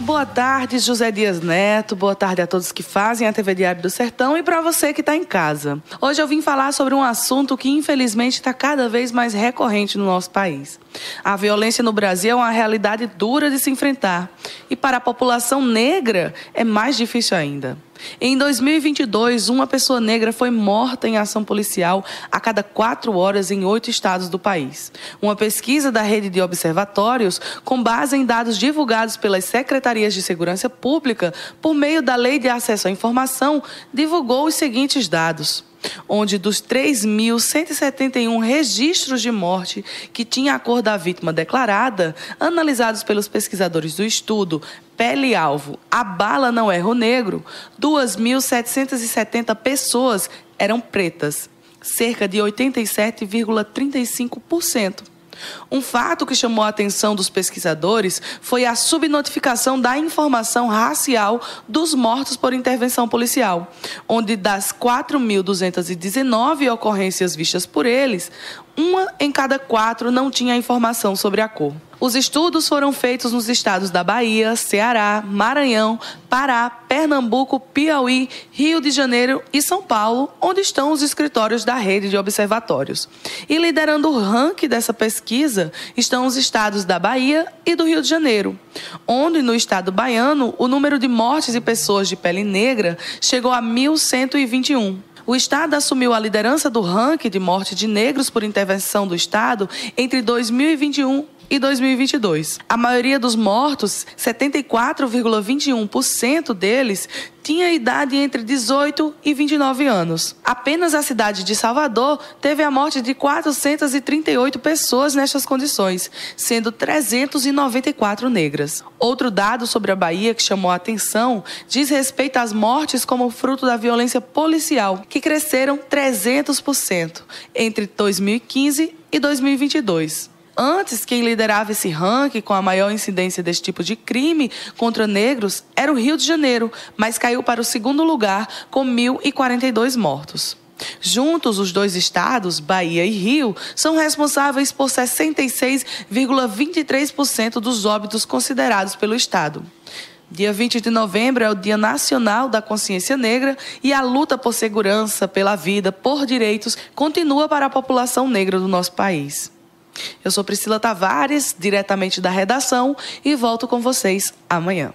Boa tarde, José Dias Neto. Boa tarde a todos que fazem a TV Diário do Sertão e para você que está em casa. Hoje eu vim falar sobre um assunto que infelizmente está cada vez mais recorrente no nosso país. A violência no Brasil é uma realidade dura de se enfrentar e para a população negra é mais difícil ainda. Em 2022, uma pessoa negra foi morta em ação policial a cada quatro horas em oito estados do país. Uma pesquisa da rede de observatórios, com base em dados divulgados pelas secretarias de segurança pública por meio da Lei de Acesso à Informação, divulgou os seguintes dados onde dos 3.171 registros de morte que tinha a cor da vítima declarada, analisados pelos pesquisadores do estudo Pele-Alvo, a bala não erra o negro, 2.770 pessoas eram pretas, cerca de 87,35%. Um fato que chamou a atenção dos pesquisadores foi a subnotificação da informação racial dos mortos por intervenção policial, onde das 4.219 ocorrências vistas por eles, uma em cada quatro não tinha informação sobre a cor. Os estudos foram feitos nos estados da Bahia, Ceará, Maranhão, Pará, Pernambuco, Piauí, Rio de Janeiro e São Paulo, onde estão os escritórios da rede de observatórios. E liderando o ranking dessa pesquisa estão os estados da Bahia e do Rio de Janeiro, onde no estado baiano o número de mortes de pessoas de pele negra chegou a 1.121 o Estado assumiu a liderança do ranking de morte de negros por intervenção do Estado entre 2021 e 2022. A maioria dos mortos, 74,21% deles, tinha idade entre 18 e 29 anos. Apenas a cidade de Salvador teve a morte de 438 pessoas nestas condições, sendo 394 negras. Outro dado sobre a Bahia que chamou a atenção diz respeito às mortes como fruto da violência policial, que cresceram 300% entre 2015 e 2022. Antes, quem liderava esse ranking com a maior incidência desse tipo de crime contra negros era o Rio de Janeiro, mas caiu para o segundo lugar com 1.042 mortos. Juntos, os dois estados, Bahia e Rio, são responsáveis por 66,23% dos óbitos considerados pelo Estado. Dia 20 de novembro é o Dia Nacional da Consciência Negra e a luta por segurança, pela vida, por direitos continua para a população negra do nosso país. Eu sou Priscila Tavares, diretamente da redação, e volto com vocês amanhã.